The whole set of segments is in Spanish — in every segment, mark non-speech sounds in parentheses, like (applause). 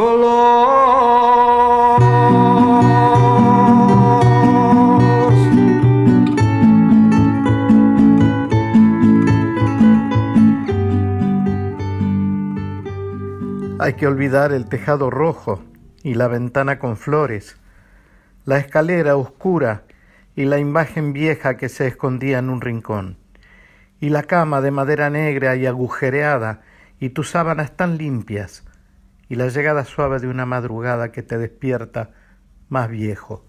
Hay que olvidar el tejado rojo y la ventana con flores, la escalera oscura y la imagen vieja que se escondía en un rincón, y la cama de madera negra y agujereada y tus sábanas tan limpias, y la llegada suave de una madrugada que te despierta más viejo.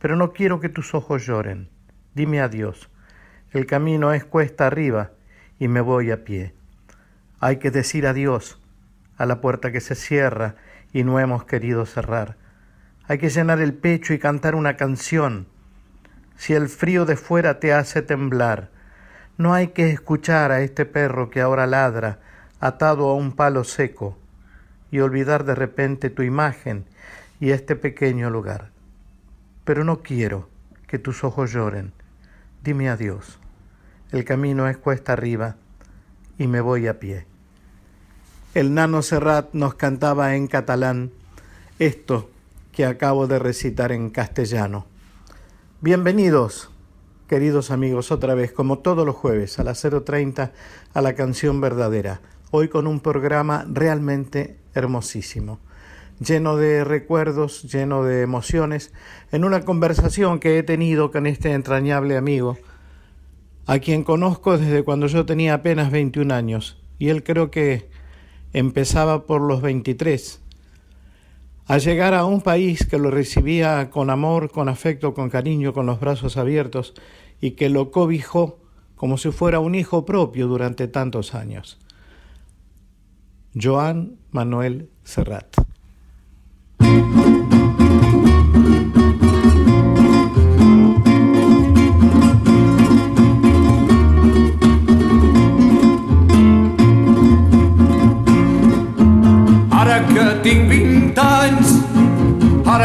Pero no quiero que tus ojos lloren. Dime adiós. El camino es cuesta arriba y me voy a pie. Hay que decir adiós a la puerta que se cierra y no hemos querido cerrar. Hay que llenar el pecho y cantar una canción. Si el frío de fuera te hace temblar, no hay que escuchar a este perro que ahora ladra atado a un palo seco y olvidar de repente tu imagen y este pequeño lugar. Pero no quiero que tus ojos lloren. Dime adiós. El camino es cuesta arriba y me voy a pie. El nano Serrat nos cantaba en catalán esto que acabo de recitar en castellano. Bienvenidos, queridos amigos, otra vez, como todos los jueves a las 0.30 a la canción verdadera. Hoy con un programa realmente hermosísimo, lleno de recuerdos, lleno de emociones, en una conversación que he tenido con este entrañable amigo, a quien conozco desde cuando yo tenía apenas 21 años, y él creo que empezaba por los 23 a llegar a un país que lo recibía con amor, con afecto, con cariño, con los brazos abiertos y que lo cobijó como si fuera un hijo propio durante tantos años. Joan Manuel Serrat.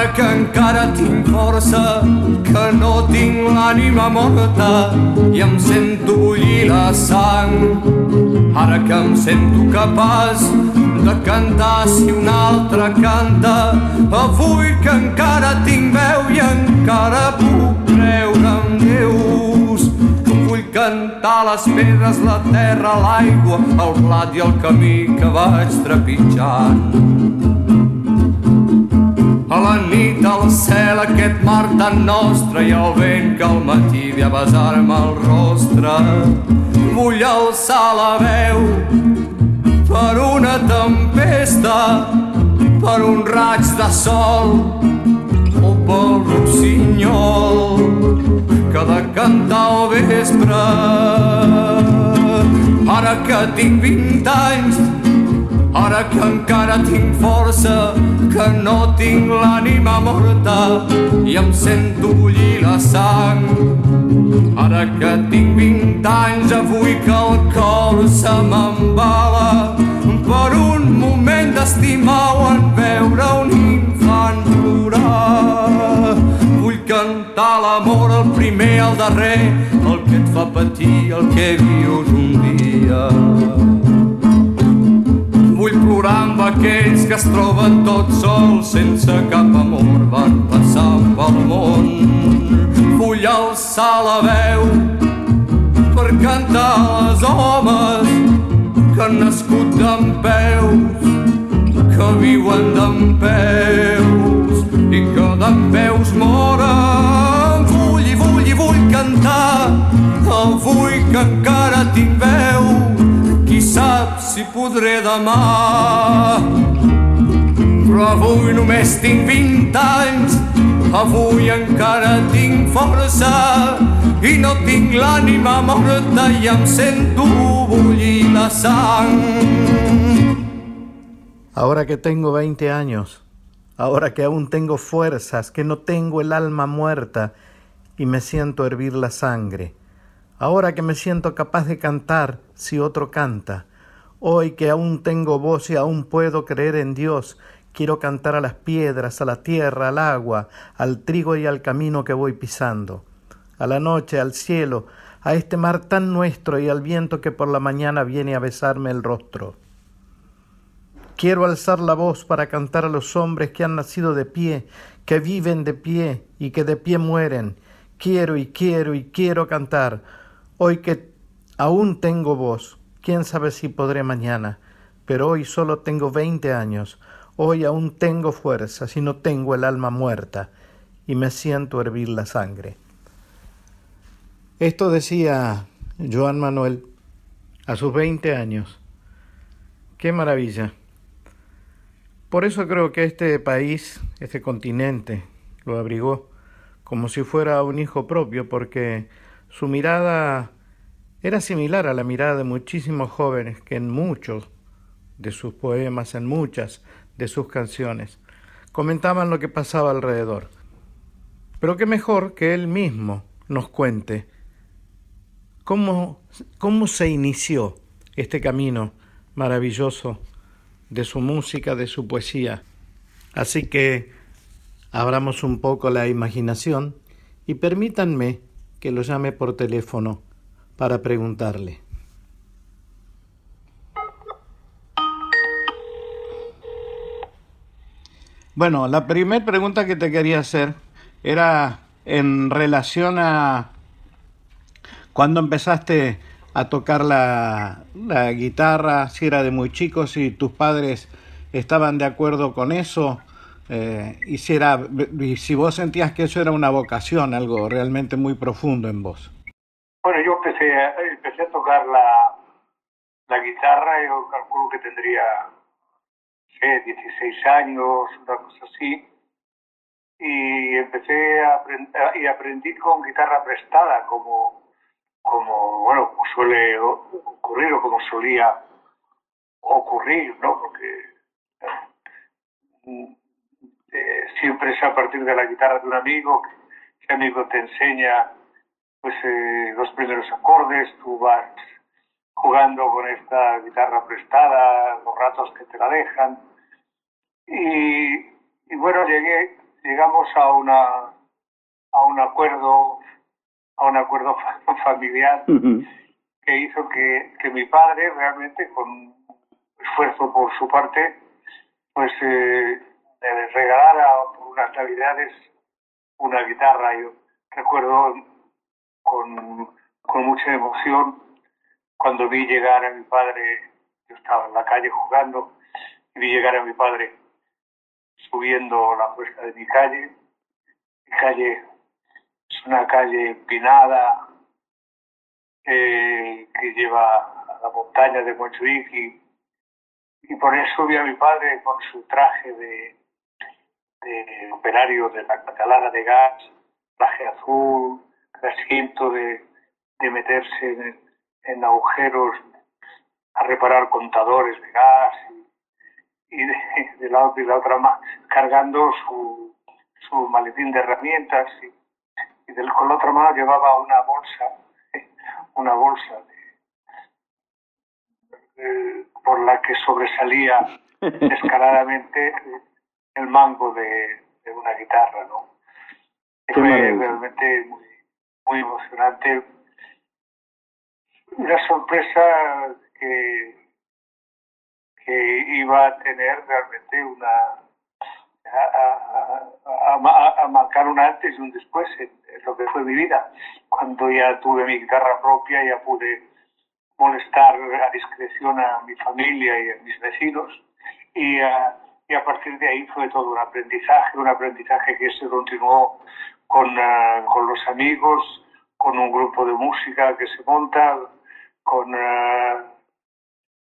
Que tinc 20 anys, ara que encara tinc força, que no tinc l'ànima morta i em sento bullir la sang. Ara que em sento capaç de cantar si un altre canta, avui que encara tinc veu i encara puc creure en Déus. Vull cantar les pedres, la terra, l'aigua, el blat i el camí que vaig trepitjant. A la nit al cel aquest mar tan nostre i el vent que al matí ve a besar-me el rostre. Vull alçar la veu per una tempesta, per un raig de sol o pel rossinyol que de cantar al vespre. Ara que tinc vint anys Ara que encara tinc força, que no tinc l'ànima morta i em sento bullir la sang. Ara que tinc vint anys, avui que el cor se m'embala per un moment d'estimar o en veure un infant plorar. Vull cantar l'amor, el primer, el darrer, el que et fa patir, el que vius un dia plorar amb aquells que es troben tots sols sense cap amor. Van passar pel món. Vull alçar la veu per cantar als homes que han nascut d'en peus que viuen d'en peus i que d'en peus moren. Vull i vull i vull cantar avui que encara tinc veu sap si podré demà. Però avui només tinc 20 anys, avui encara tinc força i no tinc l'ànima morta i em sento bullir la sang. Ahora que tengo 20 años, ahora que aún tengo fuerzas, que no tengo el alma muerta y me siento hervir la sangre, ahora que me siento capaz de cantar si otro canta, hoy que aún tengo voz y aún puedo creer en Dios, quiero cantar a las piedras, a la tierra, al agua, al trigo y al camino que voy pisando, a la noche, al cielo, a este mar tan nuestro y al viento que por la mañana viene a besarme el rostro. Quiero alzar la voz para cantar a los hombres que han nacido de pie, que viven de pie y que de pie mueren. Quiero y quiero y quiero cantar, hoy que aún tengo voz. Quién sabe si podré mañana, pero hoy solo tengo veinte años. Hoy aún tengo fuerzas y no tengo el alma muerta, y me siento hervir la sangre. Esto decía Joan Manuel a sus veinte años. Qué maravilla. Por eso creo que este país, este continente, lo abrigó como si fuera un hijo propio, porque su mirada era similar a la mirada de muchísimos jóvenes que en muchos de sus poemas, en muchas de sus canciones, comentaban lo que pasaba alrededor. Pero qué mejor que él mismo nos cuente cómo, cómo se inició este camino maravilloso de su música, de su poesía. Así que abramos un poco la imaginación y permítanme que lo llame por teléfono para preguntarle. Bueno, la primera pregunta que te quería hacer era en relación a cuando empezaste a tocar la, la guitarra, si era de muy chico, si tus padres estaban de acuerdo con eso, eh, y, si era, y si vos sentías que eso era una vocación, algo realmente muy profundo en vos. Bueno, yo empecé, empecé a tocar la, la guitarra, yo calculo que tendría sé, 16 años, una cosa así, y empecé a aprender, y aprendí con guitarra prestada, como como bueno suele ocurrir o como solía ocurrir no porque eh, siempre es a partir de la guitarra de un amigo que, amigo te enseña pues eh, los primeros acordes tú vas jugando con esta guitarra prestada los ratos que te la dejan. Y, y bueno llegué llegamos a una a un acuerdo a un acuerdo (laughs) familiar que hizo que, que, mi padre realmente con esfuerzo por su parte pues eh, me regalara unas navidades una guitarra yo recuerdo con, con mucha emoción cuando vi llegar a mi padre yo estaba en la calle jugando vi llegar a mi padre subiendo la cuesta de mi calle. Mi calle es una calle empinada eh, que lleva a la montaña de Montjuic y, y, por eso vi a mi padre con su traje de, de operario de la catalana de gas, traje azul, asiento de, de meterse en, en agujeros a reparar contadores de gas y, y de, de, la, de, la, otra mano cargando su, su maletín de herramientas y, y del, con la otra mano llevaba una bolsa, (laughs) una bolsa por la que sobresalía (laughs) descaradamente el mango de, de una guitarra, ¿no? Fue realmente muy, muy emocionante. Una sorpresa que, que iba a tener realmente una a, a, a, a, marcar un antes y un después en, en, lo que fue mi vida. Cuando ya tuve mi guitarra propia, ya pude molestar a discreción a mi familia y a mis vecinos y, y a partir de ahí fue todo un aprendizaje, un aprendizaje que se continuó con, uh, con los amigos, con un grupo de música que se monta, con uh,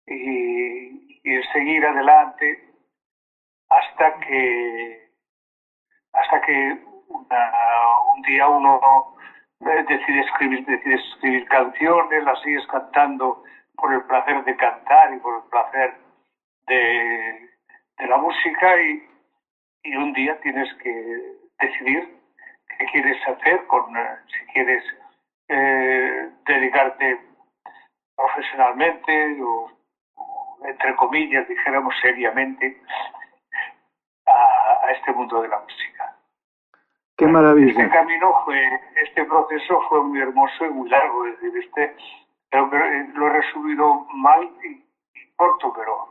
y, seguir adelante hasta que hasta que una, un día uno decide escribir decide escribir canciones las sigues cantando por el placer de cantar y por el placer de, de la música y, y, un día tienes que decidir qué quieres hacer con si quieres eh, dedicarte profesionalmente o entre comillas, dijéramos seriamente, a, a, este mundo de la música. Qué maravilla. Este camino fue, este proceso fue muy hermoso y muy largo, es decir, este, que lo he resumido mal y, y corto, pero,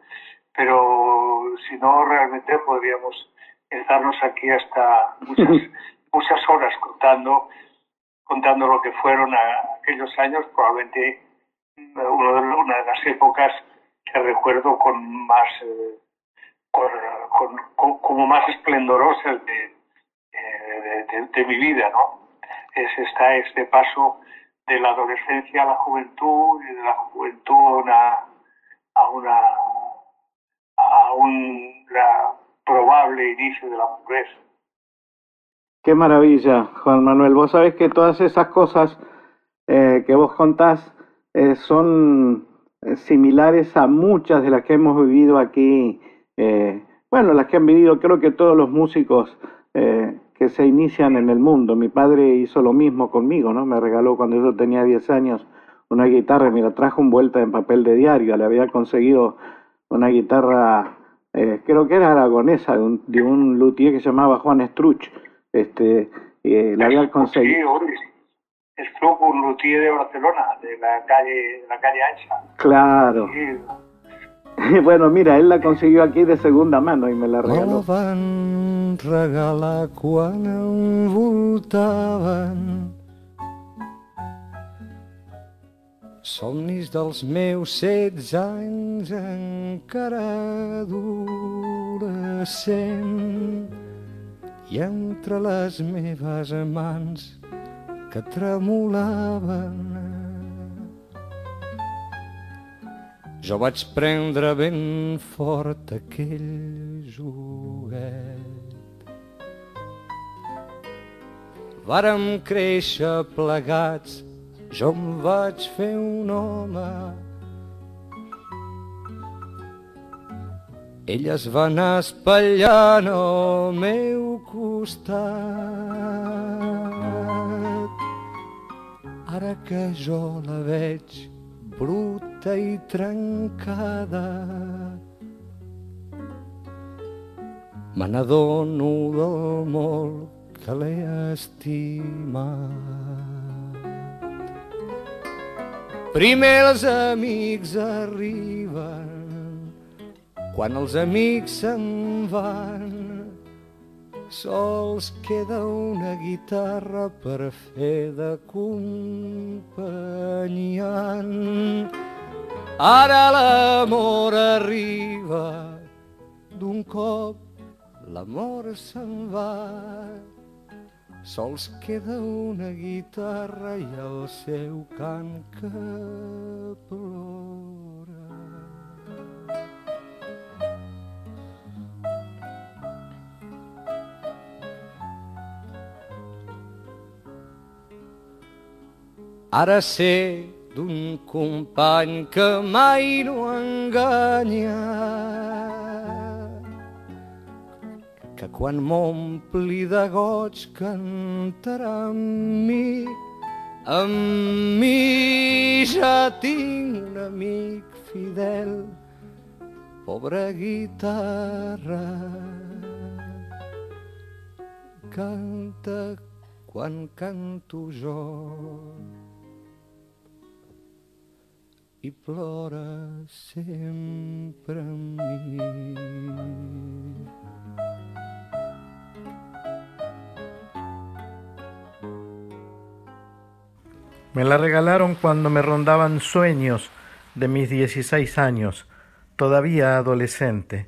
pero si no, realmente podríamos estarnos aquí hasta muchas, (laughs) muchas horas contando, contando lo que fueron a, aquellos años, probablemente una de las épocas que recuerdo con más eh, con, con, con, como más esplendorosas de, de, de, de, mi vida, ¿no? Es está este paso de la adolescencia a la juventud y de la juventud a una a una a un probable inicio de la pobreza. Qué maravilla, Juan Manuel. Vos sabés que todas esas cosas eh, que vos contás eh, son eh, similares a muchas de las que hemos vivido aquí, bueno, las que han vivido creo que todos los músicos que se inician en el mundo. Mi padre hizo lo mismo conmigo, ¿no? Me regaló cuando yo tenía 10 años una guitarra me la trajo envuelta en papel de diario. Le había conseguido una guitarra, eh, creo que era aragonesa, de un, de un luthier que se llamaba Juan Struch. Este, eh, la había conseguido. Sí, estuvo un luthier de Barcelona, de la calle, de la calle Ancha. Claro. Sí. (laughs) bueno, mira, él la consiguió aquí de segunda mano y me la regaló. Van regalar quan envoltaven somnis dels meus setze anys encara adolescent i entre les meves mans que tremolaven. Jo vaig prendre ben fort aquell joguet. Vàrem créixer plegats, jo em vaig fer un home. Ell es va anar espatllant al meu costat. Ara que jo la veig bruta i trencada, me n'adono del molt que l'he estimat. Primer els amics arriben, quan els amics se'n van, sols queda una guitarra per fer de companyant. Ara l'amor arriba d'un cop l'amor se'n va sols queda una guitarra i el seu cant que plora. Ara sé d'un company que mai no enganya que quan m'ompli de goig cantarà amb mi. Amb mi ja tinc un amic fidel, pobra guitarra. Canta quan canto jo i plora sempre amb mi. Me la regalaron cuando me rondaban sueños de mis 16 años, todavía adolescente.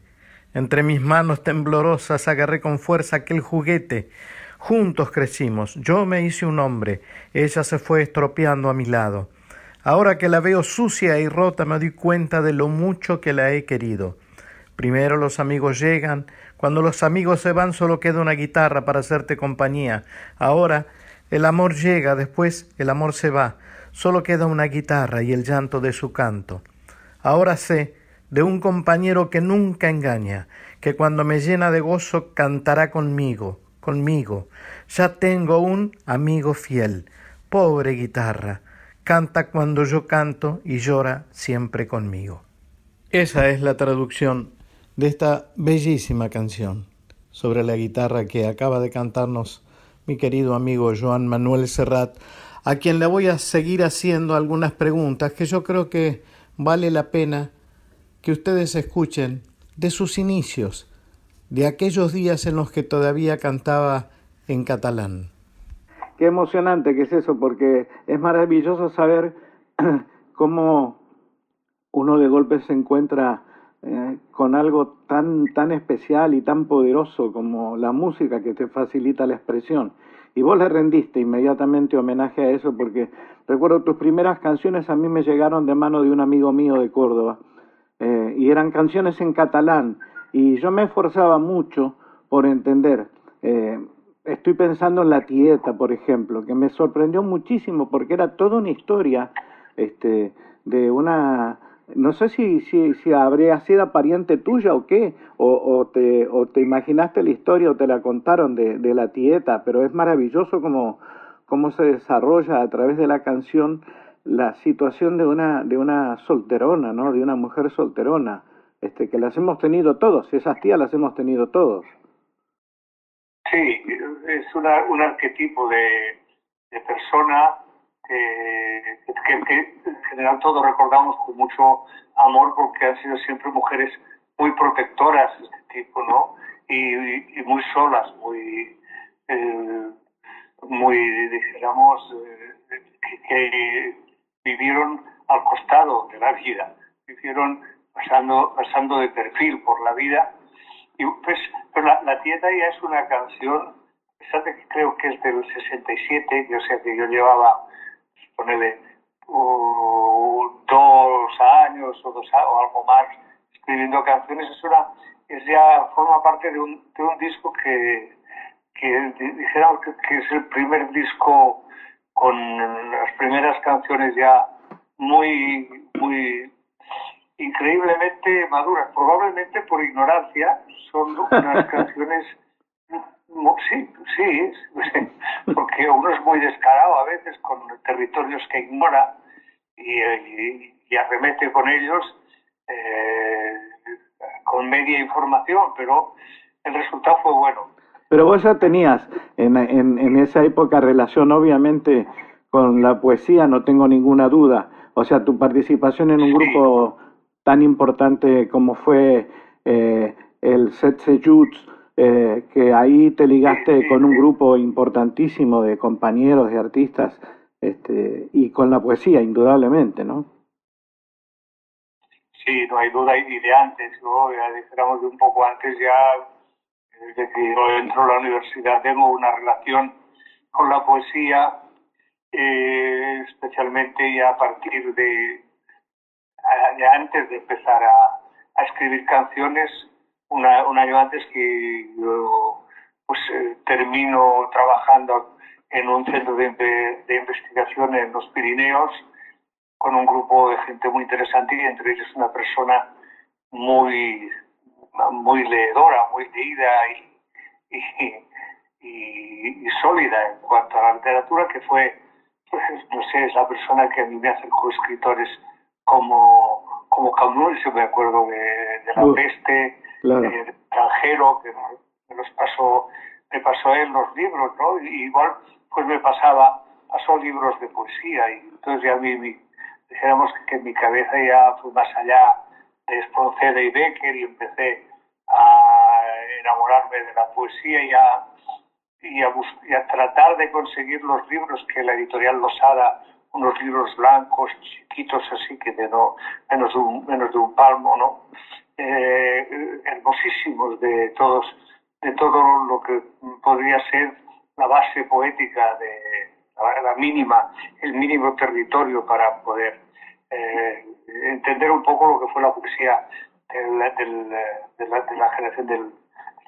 Entre mis manos temblorosas agarré con fuerza aquel juguete. Juntos crecimos. Yo me hice un hombre. Ella se fue estropeando a mi lado. Ahora que la veo sucia y rota me doy cuenta de lo mucho que la he querido. Primero los amigos llegan. Cuando los amigos se van solo queda una guitarra para hacerte compañía. Ahora el amor llega, después el amor se va, solo queda una guitarra y el llanto de su canto. Ahora sé de un compañero que nunca engaña, que cuando me llena de gozo cantará conmigo, conmigo. Ya tengo un amigo fiel, pobre guitarra, canta cuando yo canto y llora siempre conmigo. Esa es la traducción de esta bellísima canción sobre la guitarra que acaba de cantarnos mi querido amigo Joan Manuel Serrat, a quien le voy a seguir haciendo algunas preguntas que yo creo que vale la pena que ustedes escuchen de sus inicios, de aquellos días en los que todavía cantaba en catalán. Qué emocionante que es eso, porque es maravilloso saber (clears throat) cómo uno de golpe se encuentra eh, con algo tan, tan especial y tan poderoso como la música que te facilita la expresión. Y vos le rendiste inmediatamente homenaje a eso porque recuerdo tus primeras canciones a mí me llegaron de mano de un amigo mío de Córdoba eh, y eran canciones en catalán y yo me esforzaba mucho por entender. Eh, estoy pensando en La Tieta, por ejemplo, que me sorprendió muchísimo porque era toda una historia este, de una no sé si, si, si habría sido pariente tuya o qué, o, te, o te imaginaste la historia o te la contaron de, de la tieta, pero es maravilloso como cómo se desarrolla a través de la canción la situación de una, de una solterona, ¿no? De una mujer solterona, este, que las hemos tenido todos, esas tías las hemos tenido todos. Sí, es una, un arquetipo de, de persona que, en general todos recordamos con mucho amor porque han sido siempre mujeres muy protectoras este tipo, ¿no? Y, muy solas, muy, eh, muy dijéramos, eh, que, vivieron al costado de la vida, vivieron pasando, pasando de perfil por la vida. Y pues, pero la, la tienda ya es una canción, que creo que es del 67, que, o sea que yo llevaba ponele dos años o, dos, o algo más escribiendo canciones, es, una, es ya forma parte de un, de un disco que, que dijéramos que, es el primer disco con las primeras canciones ya muy, muy increíblemente maduras, probablemente por ignorancia, son unas (laughs) canciones Sí, sí, (laughs) porque uno es muy descarado a veces con territorios que ignora y, arremete con ellos eh, con media información, pero el resultado fue bueno. Pero vos ya tenías en, en, en esa época relación, obviamente, con la poesía, no tengo ninguna duda. O sea, tu participación en un grupo tan importante como fue eh, el Setse eh, que ahí te ligaste con un grupo importantísimo de compañeros, de artistas, este, y con la poesía, indudablemente, ¿no? Sí, no hay duda, y de antes, ¿no? ya dijéramos de un poco antes, ya desde que yo entro a la universidad tengo una relación con la poesía, eh, especialmente ya a partir de, ya antes de empezar a, a escribir canciones, una, un año antes que yo pues, eh, termino trabajando en un centro de, de, investigación en los Pirineos con un grupo de gente muy interesante y entre ellos una persona muy, muy leedora, muy leída y, y, y, sólida en cuanto a la literatura, que fue, pues, no sé, es la persona que a mí me acercó escritores como, como Camus, yo me acuerdo de, de La Peste, claro. de extranjero, que me pasó, me pasó él los libros, ¿no? Y igual pues me pasaba, pasó libros de poesía y entonces ya mí, mi, dijéramos que, que, mi cabeza ya fue más allá de Spronceda y Becker y empecé a enamorarme de la poesía y a, y a, y a tratar de conseguir los libros que la editorial Losada, unos libros blancos, chiquitos así, que de no, menos, de un, menos de un palmo, ¿no? Eh, hermosísimos de todos, de todo lo que podría ser la base poética de la mínima, el mínimo territorio para poder eh, entender un poco lo que fue la poesía del, de, la, generación del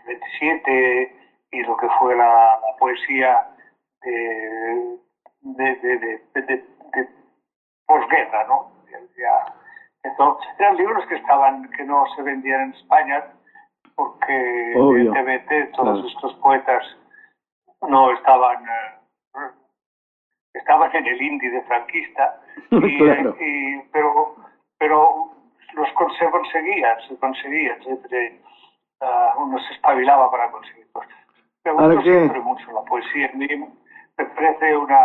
27 y lo que fue la, poesía de posguerra, ¿no? Ya, entonces, eran libros que estaban, que no se vendían en España porque Obvio. evidentemente todos claro. estos poetas no estaban eh, estaban en el índice franquista (laughs) y, claro. y, pero pero los se conseguían se conseguían siempre uh, uno se espabilaba para conseguirlos me gusta siempre mucho la poesía me parece una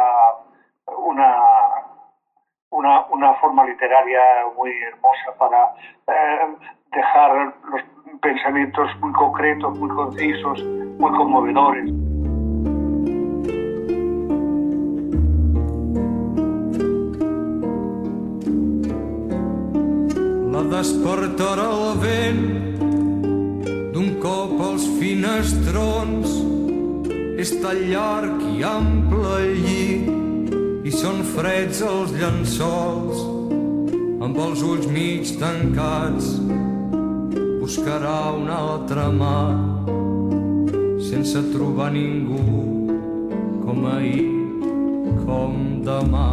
una una, una forma literaria muy hermosa para eh, dejar los pensamientos muy concretos, muy concisos, muy conmovedores. La despertarà el vent d'un cop als finestrons és tan llarg i ample llit i són freds els llençols amb els ulls mig tancats buscarà una altra mà sense trobar ningú com ahir, com demà.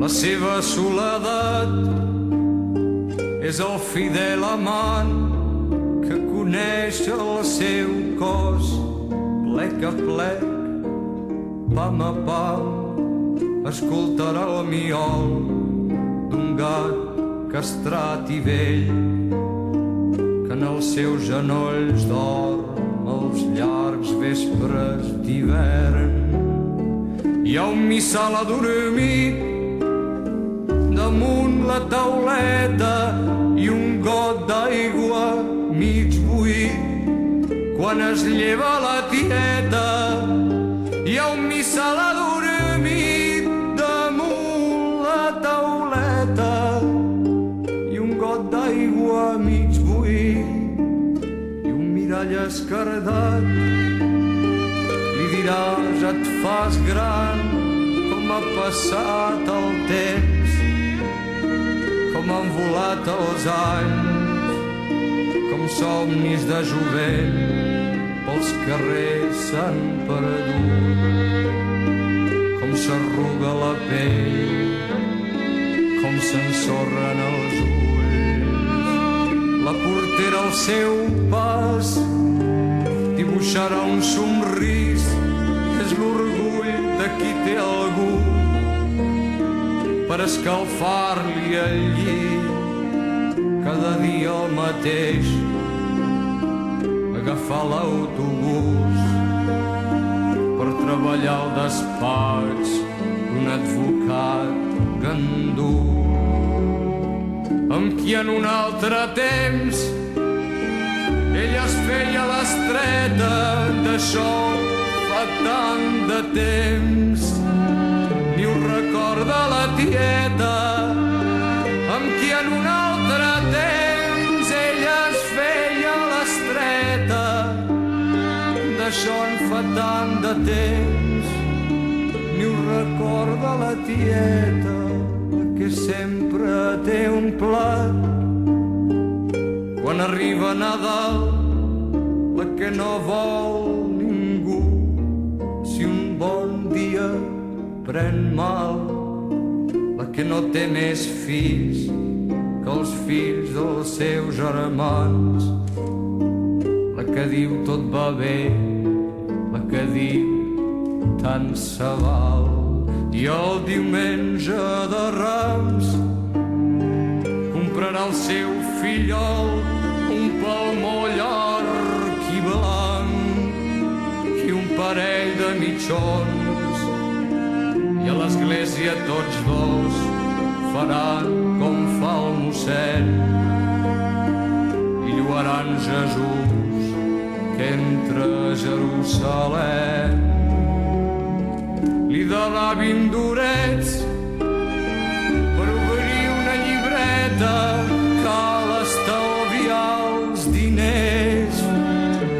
La seva soledat és el fidel amant que coneix el seu cos plec a plec pam a pam, escoltarà el miol d'un gat castrat i vell que en els seus genolls dorm els llargs vespres d'hivern. Hi ha un missal adormit damunt la tauleta i un got d'aigua mig buit quan es lleva la tieta ha un missal adormit damunt la tauleta i un got d'aigua mig buit i un mirall escardat li diràs et fas gran com ha passat el temps com han volat els anys com somnis de jovent pels carrers s'han perdut. Com s'arruga la pell com s'ensorren els ulls. La portera al seu pas dibuixarà un somrís. És l'orgull de qui té algú per escalfar-li el llit. Cada dia el mateix agafar l'autobús per treballar al despatx d'un advocat gandú amb qui en un altre temps ella es feia l'estreta d'això fa tant de temps. Ni ho recorda la tieta amb qui en un d'això en fa tant de temps. Ni ho recorda la tieta que sempre té un plat. Quan arriba Nadal la que no vol ningú. Si un bon dia pren mal la que no té més fills que els fills dels seus germans, la que diu tot va bé, que diu tant se val. I el diumenge de Rams comprarà el seu fillol un palmó llarg i blanc i un parell de mitjons. I a l'església tots dos faran com fa el mossèn. I lluaran Jesús a Jerusalem. Li donà vint durets per obrir una llibreta cal estalviar els diners.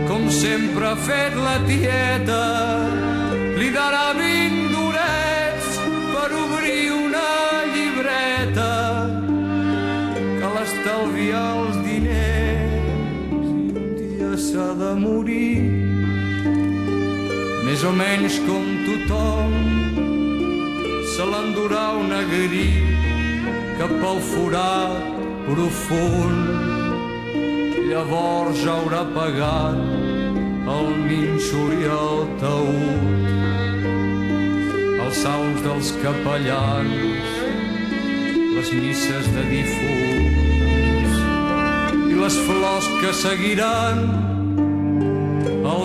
Com sempre ha fet la tieta li darà vint durets per obrir una llibreta cal estalviar els diners s'ha de morir. Més o menys com tothom se l'endurà una grip cap al forat profund. Llavors haurà pagat el minxor i el taüt. Els salms dels capellans les misses de difunts i les flors que seguiran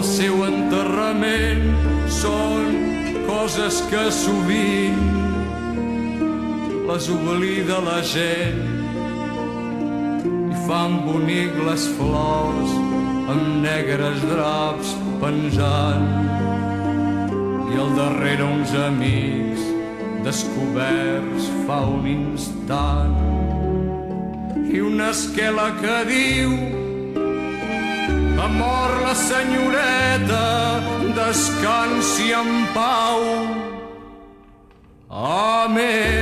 seu enterrament són coses que sovint les oblida la gent i fan bonic les flors amb negres draps penjant. I al darrere uns amics descoberts fa un instant i una esquela que diu ha mort la senyoreta, descansi en pau. Amén.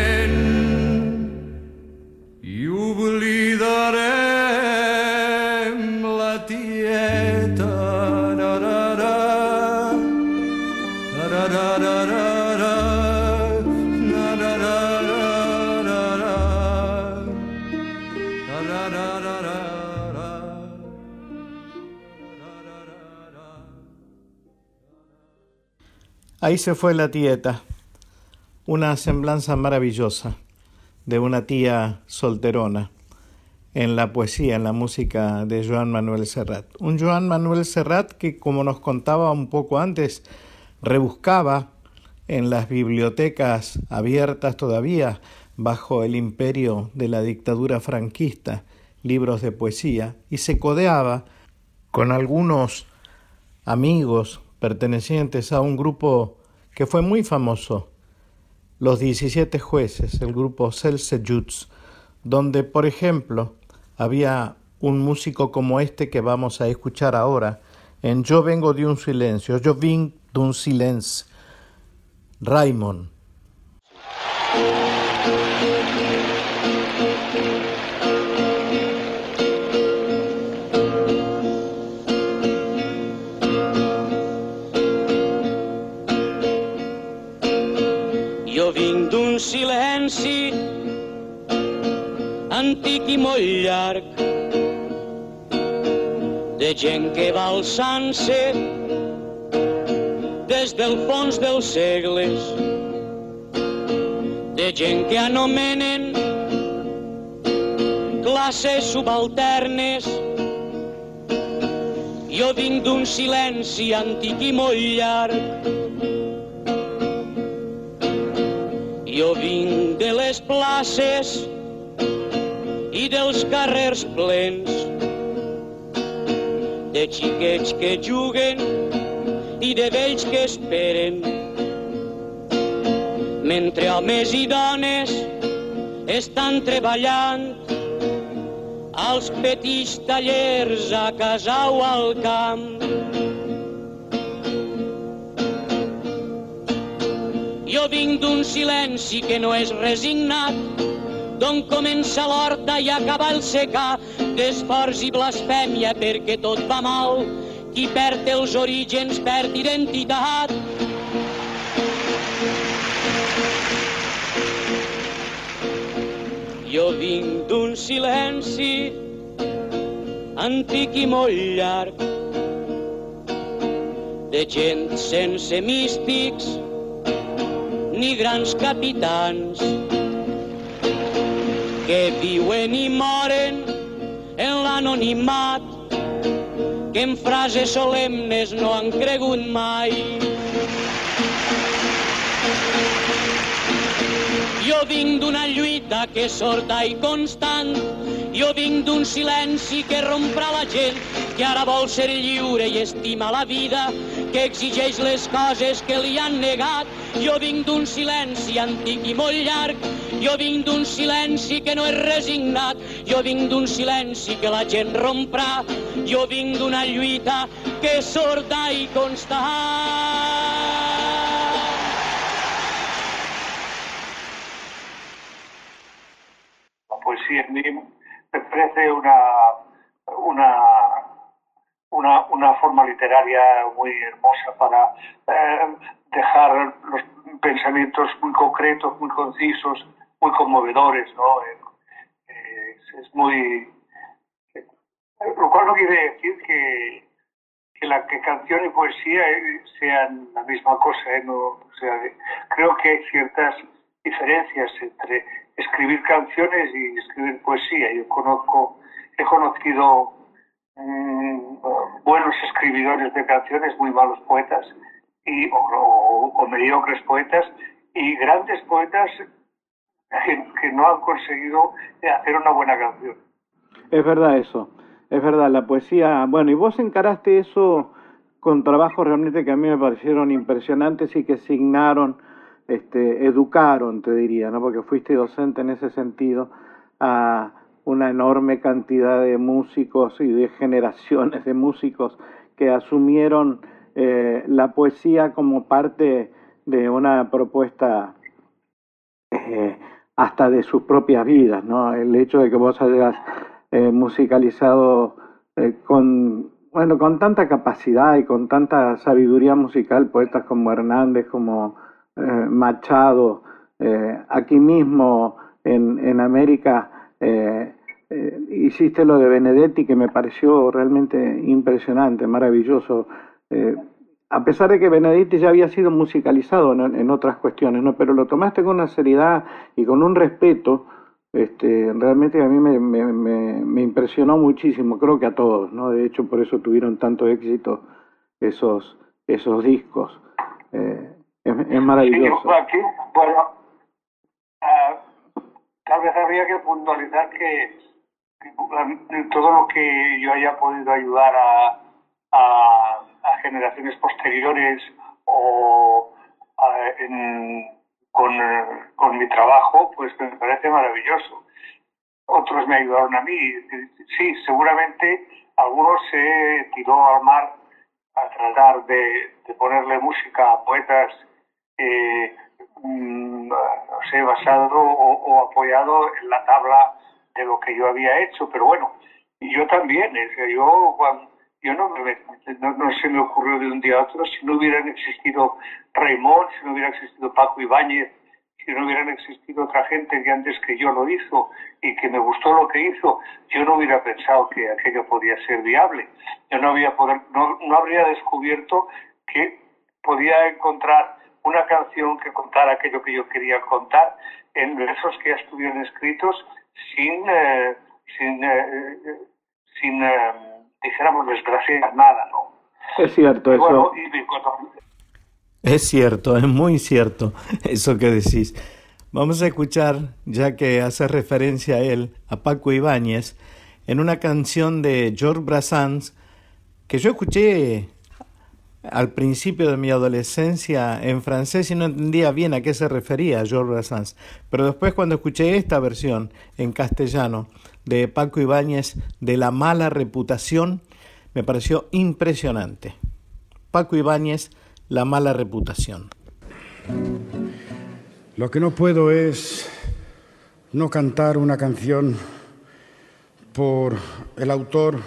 Ahí se fue la tieta, una semblanza maravillosa de una tía solterona en la poesía, en la música de Joan Manuel Serrat. Un Joan Manuel Serrat que, como nos contaba un poco antes, rebuscaba en las bibliotecas abiertas todavía bajo el imperio de la dictadura franquista libros de poesía y se codeaba con algunos amigos pertenecientes a un grupo que fue muy famoso, los 17 jueces, el grupo Selsejuts, donde, por ejemplo, había un músico como este que vamos a escuchar ahora en Yo vengo de un silencio, Yo vin d'un silencio, Raymond. Antic i molt llarg de gent que va alçant-se des del fons dels segles de gent que anomenen classes subalternes Jo vinc d'un silenci antic i molt llarg. Jo vinc de les places i dels carrers plens, de xiquets que juguen i de vells que esperen, mentre homes i dones estan treballant als petits tallers a casa o al camp. Jo vinc d'un silenci que no és resignat, d'on comença l'horta i acaba el secà, d'esforç i blasfèmia perquè tot va mal, qui perd els orígens perd identitat. Jo vinc d'un silenci antic i molt llarg, de gent sense místics ni grans capitans que viuen i moren en l'anonimat que en frases solemnes no han cregut mai. Jo vinc d'una lluita que és sorda i constant. Jo vinc d'un silenci que romprà la gent, que ara vol ser lliure i estima la vida, que exigeix les coses que li han negat. Jo vinc d'un silenci antic i molt llarg. Jo vinc d'un silenci que no és resignat. Jo vinc d'un silenci que la gent romprà. Jo vinc d'una lluita que és sorda i constant. poesía en mí me parece una, una, una, una forma literaria muy hermosa para eh, dejar los pensamientos muy concretos, muy concisos, muy conmovedores, ¿no? Eh, es, muy... Lo cual no quiere decir que, que la que canción y poesía eh, sean la misma cosa, ¿eh? creo que hay ciertas diferencias entre escribir canciones y escribir poesía. Yo conozco, he conocido mmm, buenos escribidores de canciones, muy malos poetas, y, o, mediocres poetas, y grandes poetas que, no han conseguido hacer una buena canción. Es verdad eso, es verdad, la poesía, bueno, y vos encaraste eso con trabajos realmente que a mí me parecieron impresionantes y que signaron este, educaron, te diría, ¿no? porque fuiste docente en ese sentido, a una enorme cantidad de músicos y de generaciones de músicos que asumieron eh, la poesía como parte de una propuesta eh, hasta de sus propias vidas, ¿no? El hecho de que vos hayas eh, musicalizado eh, con, bueno, con tanta capacidad y con tanta sabiduría musical poetas como Hernández, como eh, Machado, aquí mismo en, en América hiciste lo de Benedetti que me pareció realmente impresionante, maravilloso. A pesar de que Benedetti ya había sido musicalizado en, otras cuestiones, ¿no? pero lo tomaste con una seriedad y con un respeto, este, realmente a mí me, impresionó muchísimo, creo que a todos, ¿no? de hecho por eso tuvieron tanto éxito esos, esos discos. Eh, es, maravilloso. Aquí, bueno, uh, tal vez habría que puntualizar que, todo lo que yo haya podido ayudar a generaciones posteriores o a, en, con, con mi trabajo, pues me parece maravilloso. Otros me ayudaron a mí. Sí, seguramente algunos se tiró al mar a tratar de, ponerle música a poetas eh, no sé, basado o, o, apoyado en la tabla de lo que yo había hecho, pero bueno, yo también, yo, yo no, me, no, no, se me ocurrió de un día a otro, si no hubieran existido Raymond, si no hubiera existido Paco Ibáñez, si no hubieran existido otra gente que antes que yo lo hizo y que me gustó lo que hizo, yo no hubiera pensado que aquello podía ser viable. Yo no, había poder, no, no habría descubierto que podía encontrar una canción que contara aquello que yo quería contar en versos que ya estuvieron escritos sin, eh, sin, eh, sin eh, dijéramos, desgraciar nada, ¿no? Es cierto eso. Es cierto, es muy cierto eso que decís. Vamos a escuchar, ya que hace referencia a él, a Paco Ibáñez, en una canción de George Brassens que yo escuché al principio de mi adolescencia en francés y no entendía bien a qué se refería George Brassens. Pero después cuando escuché esta versión en castellano de Paco Ibáñez de La mala reputación, me pareció impresionante. Paco Ibáñez, La mala reputación. Lo que no puedo es no cantar una canción por el autor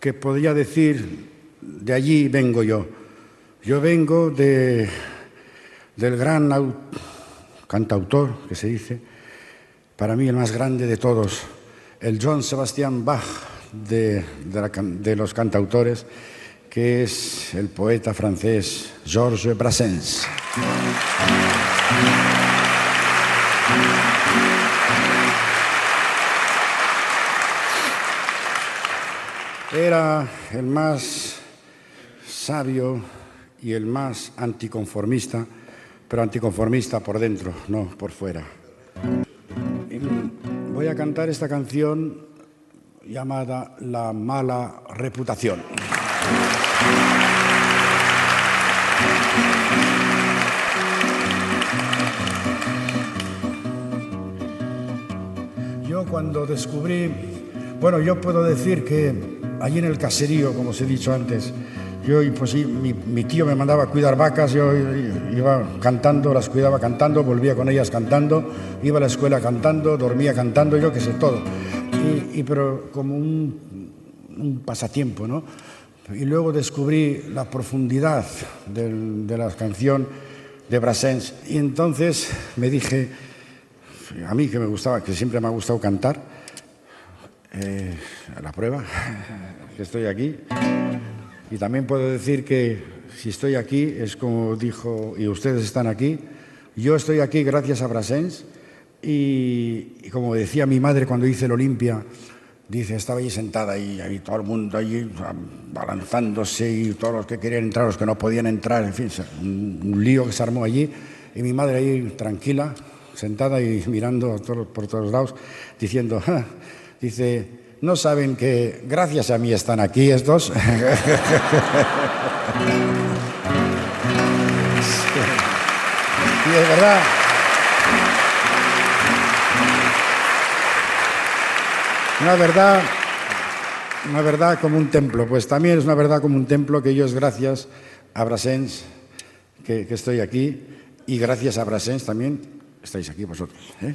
que podría decir, de allí vengo yo. Yo vengo de, del gran cantautor, que se dice, para mí el más grande de todos, el John Sebastian Bach de, de, los cantautores, que es el poeta francés Georges Brassens. Era el más sabio y el más anticonformista, pero anticonformista por dentro, no por fuera. Voy a cantar esta canción llamada La mala reputación. Yo cuando descubrí, bueno, yo puedo decir que allí en el caserío, como os he dicho antes, yo, pues sí, mi, tío me mandaba a cuidar vacas, yo iba cantando, las cuidaba cantando, volvía con ellas cantando, iba a la escuela cantando, dormía cantando, yo qué sé, todo. Y, pero como un, un, pasatiempo, ¿no? Y luego descubrí la profundidad de la canción de Brassens. Y entonces me dije, a mí que me gustaba, que siempre me ha gustado cantar, eh, a la prueba, (laughs) que estoy aquí. Y también puedo decir que si estoy aquí es como dijo, y ustedes están aquí, yo estoy aquí gracias a Brassens y, como decía mi madre cuando hice el Olimpia, dice, estaba allí sentada y ahí todo el mundo allí balanzándose y todos los que querían entrar, los que no podían entrar, en fin, un, lío que se armó allí. Y mi madre ahí tranquila, sentada y mirando por todos lados, diciendo, (laughs) Dice, no saben que gracias a mí están aquí estos. (laughs) sí, es verdad. Una verdad, una verdad como un templo. Pues también es una verdad como un templo que yo es gracias a Brasens que, estoy aquí y gracias a Brasens también estáis aquí vosotros. ¿eh?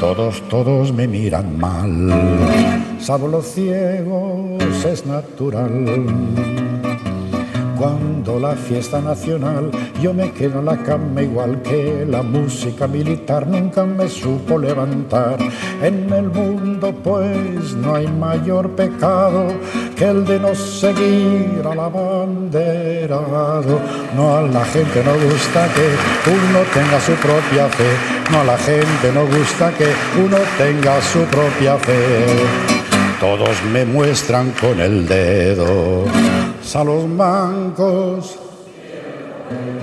Todos, todos me miran mal salvo los ciegos es natural. Cuando la fiesta nacional yo me quedo en la cama igual que la música militar nunca me supo levantar. En el mundo pues no hay mayor pecado que el de no seguir al abanderado. No a la gente no gusta que uno tenga su propia fe, no a la gente no gusta que uno tenga su propia fe todos me muestran con el dedo. A los mancos.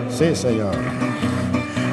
Sí, señor.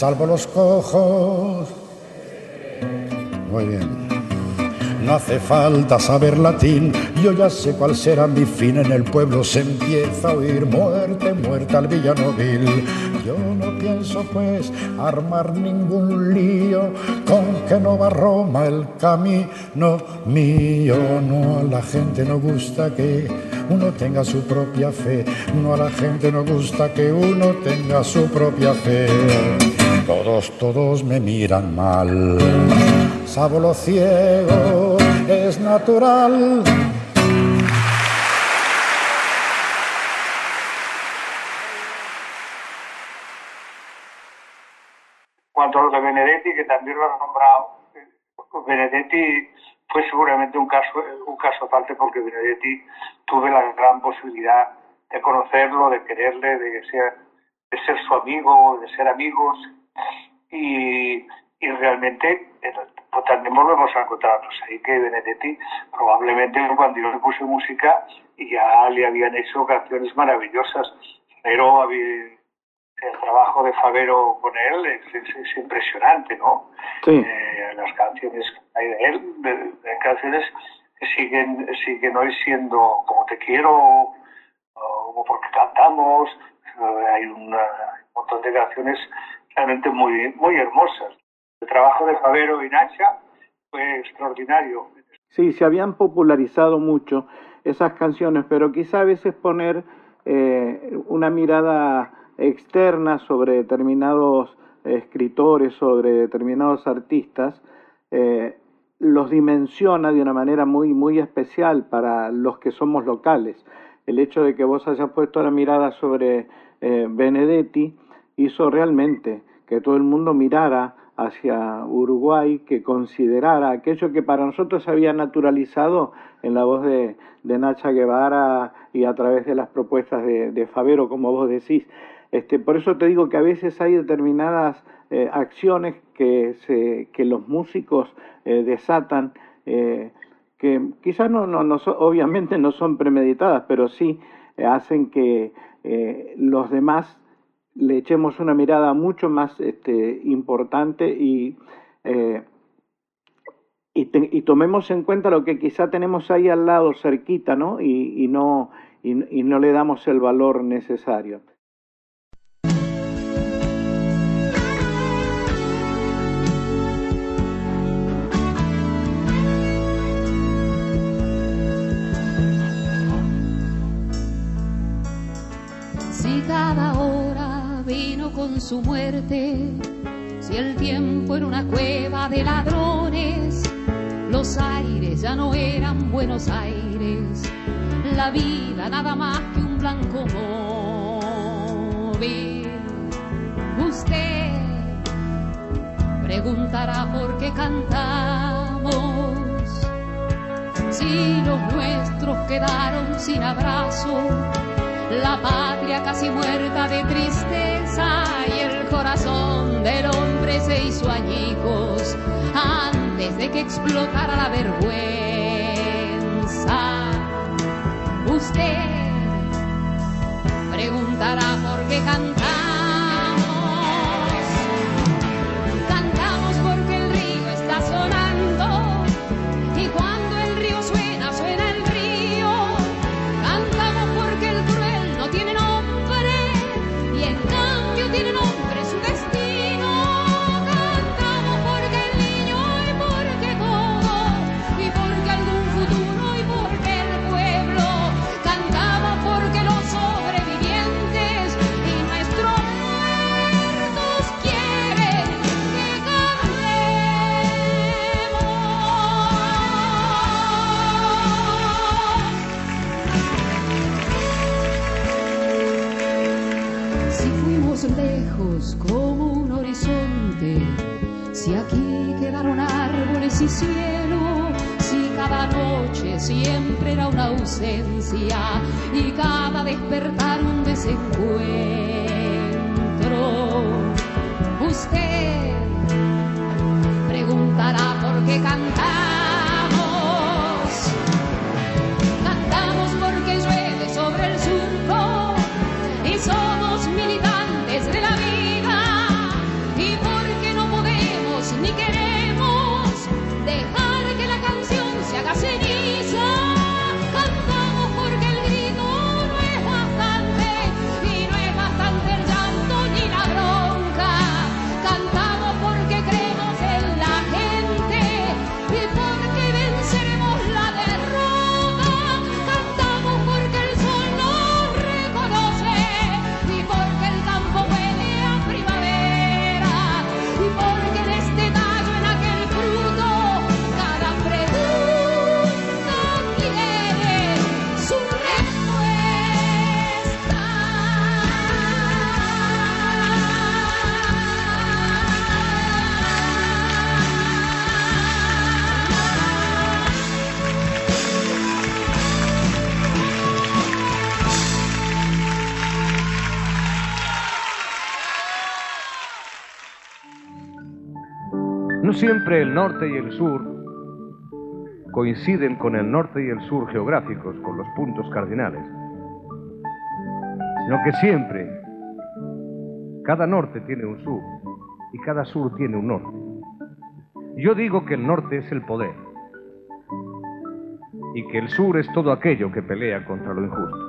salvo los cojos. Muy bien. No hace falta saber latín, Yo ya sé cuál será mi fin en el pueblo. Se empieza a oír muerte, muerte al villano vil. Yo no pienso pues armar ningún lío con que no va Roma el camino mío. No a la gente no gusta que uno tenga su propia fe. No a la gente no gusta que uno tenga su propia fe. Todos, todos me miran mal. Sabo lo ciego, es natural. Cuanto a lo de Benedetti, que también lo has nombrado, Benedetti fue seguramente un caso, un caso aparte porque Benedetti tuve la gran posibilidad de conocerlo, de quererle, de ser, de ser su amigo, de ser amigos y, y realmente pues también volvemos a encontrarnos ahí que Benedetti probablemente cuando yo le puse música ya le habían hecho canciones maravillosas pero el trabajo de Favero con él es, es, es impresionante, ¿no? Sí. Eh, las canciones que hay de él, de, de canciones que siguen, siguen hoy siendo como te quiero, o porque cantamos, eh, hay una, un montón de canciones realmente muy, muy hermosas. El trabajo de Favero y Nacha fue extraordinario. Sí, se habían popularizado mucho esas canciones, pero quizá a veces poner eh, una mirada externa sobre determinados escritores, sobre determinados artistas, eh, los dimensiona de una manera muy, muy especial para los que somos locales. El hecho de que vos hayas puesto la mirada sobre eh, Benedetti hizo realmente que todo el mundo mirara hacia Uruguay, que considerara aquello que para nosotros se había naturalizado en la voz de, Nacha Guevara y a través de las propuestas de, de Favero, como vos decís, este, por eso te digo que a veces hay determinadas eh, acciones que, los músicos eh, desatan, eh, que quizás no, no, obviamente no son premeditadas, pero sí hacen que los demás le echemos una mirada mucho más este, importante y, te, y, tomemos en cuenta lo que quizá tenemos ahí al lado cerquita, ¿no? Y, y no, y no le damos el valor necesario. Su muerte. Si el tiempo era una cueva de ladrones, los aires ya no eran Buenos Aires, la vida nada más que un blanco móvil. Usted preguntará por qué cantamos, si los nuestros quedaron sin abrazo la patria casi muerta de tristeza y el corazón del hombre se hizo añicos antes de que explotara la vergüenza. Usted preguntará por qué cantamos. Como un horizonte, si aquí quedaron árboles y cielo, si cada noche siempre era una ausencia y cada despertar un desencuentro, usted preguntará por qué cantamos. Siempre el norte y el sur coinciden con el norte y el sur geográficos, con los puntos cardinales, sino que siempre cada norte tiene un sur y cada sur tiene un norte. Yo digo que el norte es el poder y que el sur es todo aquello que pelea contra lo injusto.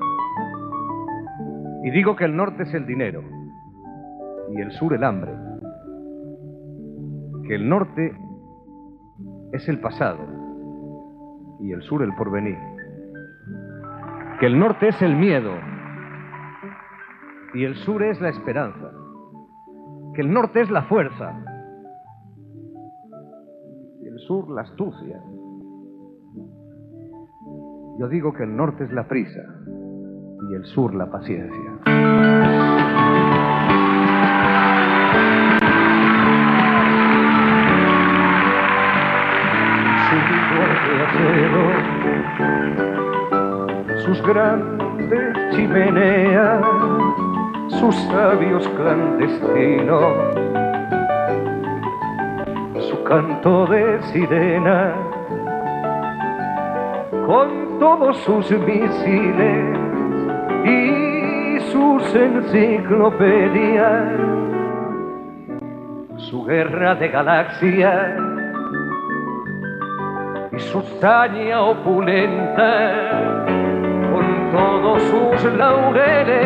Y digo que el norte es el dinero y el sur el hambre. Que el norte es el pasado y el sur el porvenir. Que el norte es el miedo y el sur es la esperanza. Que el norte es la fuerza y el sur la astucia. Yo digo que el norte es la prisa y el sur la paciencia. Sus grandes chimeneas, sus sabios clandestinos, su canto de sirena, con todos sus misiles y sus enciclopedias, su guerra de galaxias su saña opulenta con todos sus laureles.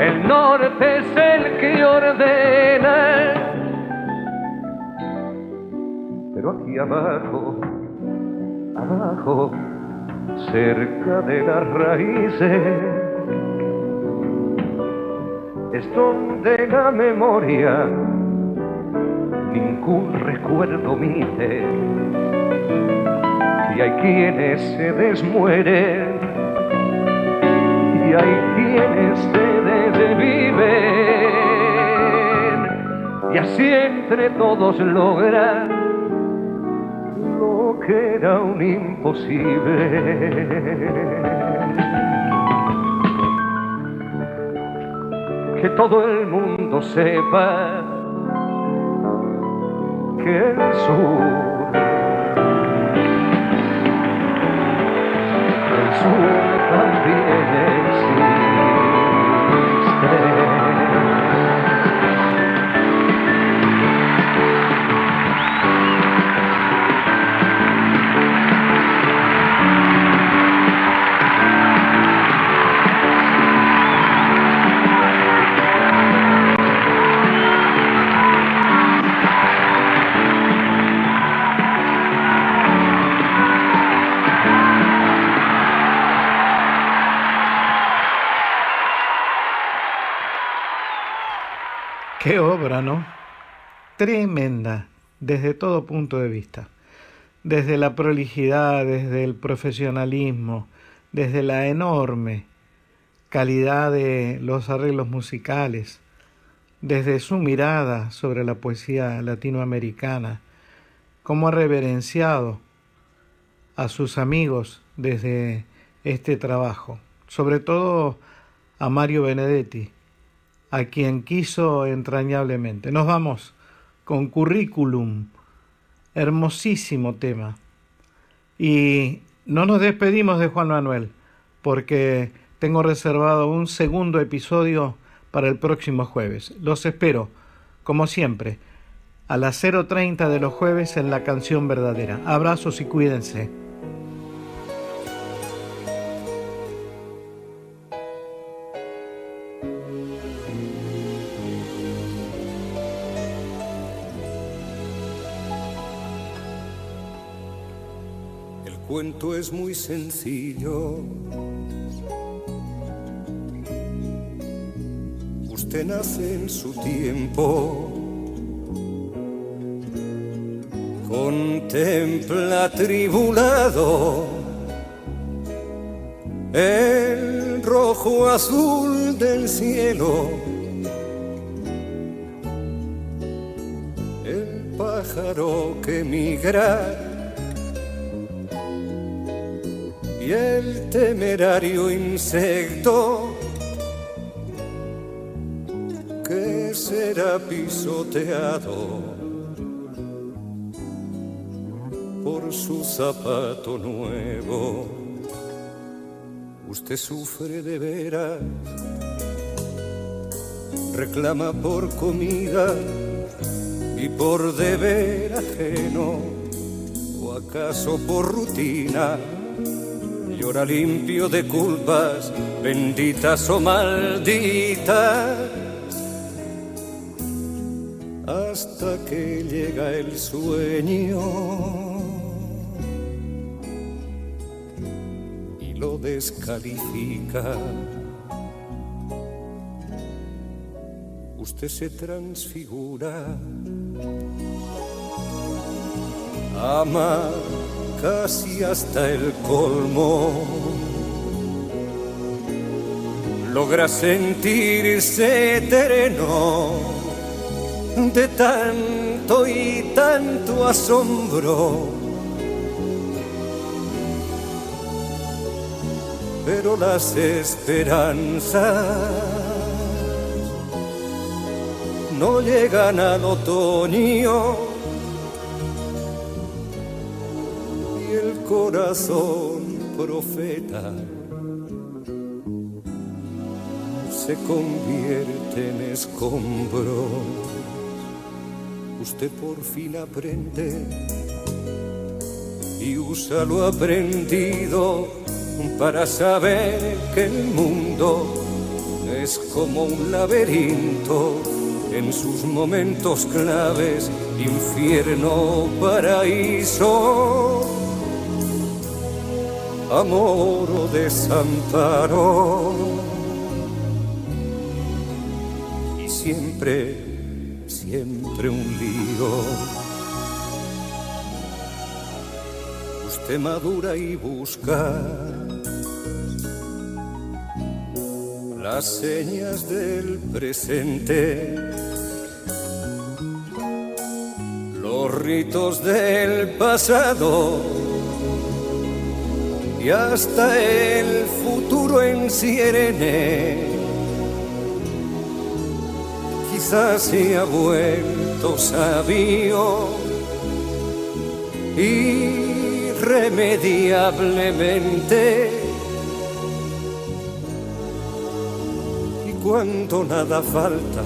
El norte es el que ordena, pero aquí abajo, abajo, cerca de las raíces, es donde la memoria ningún recuerdo mite. Y hay quienes se desmueren y hay quienes se desviven. Y así entre todos logran lo que era un imposible. Que todo el mundo sepa que el sur, el sur también Qué obra, ¿no? Tremenda, desde todo punto de vista. Desde la prolijidad, desde el profesionalismo, desde la enorme calidad de los arreglos musicales, desde su mirada sobre la poesía latinoamericana, cómo ha reverenciado a sus amigos desde este trabajo, sobre todo a Mario Benedetti, a quien quiso entrañablemente. Nos vamos con currículum, hermosísimo tema. Y no nos despedimos de Juan Manuel, porque tengo reservado un segundo episodio para el próximo jueves. Los espero, como siempre, a las 0.30 de los jueves en la canción verdadera. Abrazos y cuídense. Cuento es muy sencillo. Usted nace en su tiempo. Contempla atribulado el rojo azul del cielo. El pájaro que migra y el temerario insecto que será pisoteado por su zapato nuevo. Usted sufre de veras, reclama por comida y por deber ajeno, o acaso por rutina, llora limpio de culpas, benditas o malditas hasta que llega el sueño y lo descalifica. Usted se transfigura, ama casi hasta el colmo. Logra sentirse terreno de tanto y tanto asombro. Pero las esperanzas no llegan al otoño corazón profeta se convierte en escombro. Usted por fin aprende y usa lo aprendido para saber que el mundo es como un laberinto en sus momentos claves, infierno, paraíso, amor o desamparo. Y siempre siempre un lío. Usted madura y busca las señas del presente, los ritos del pasado y hasta el futuro en Sirene quizás se ha vuelto sabio irremediablemente. Y cuando nada falta,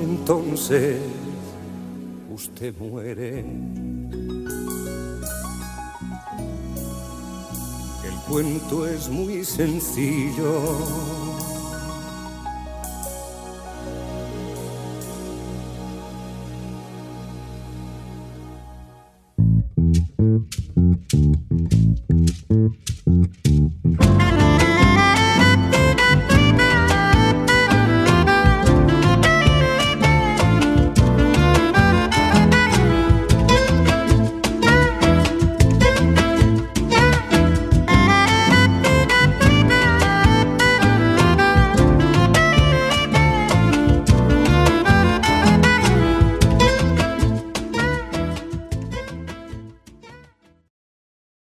entonces usted muere. Cuento es muy sencillo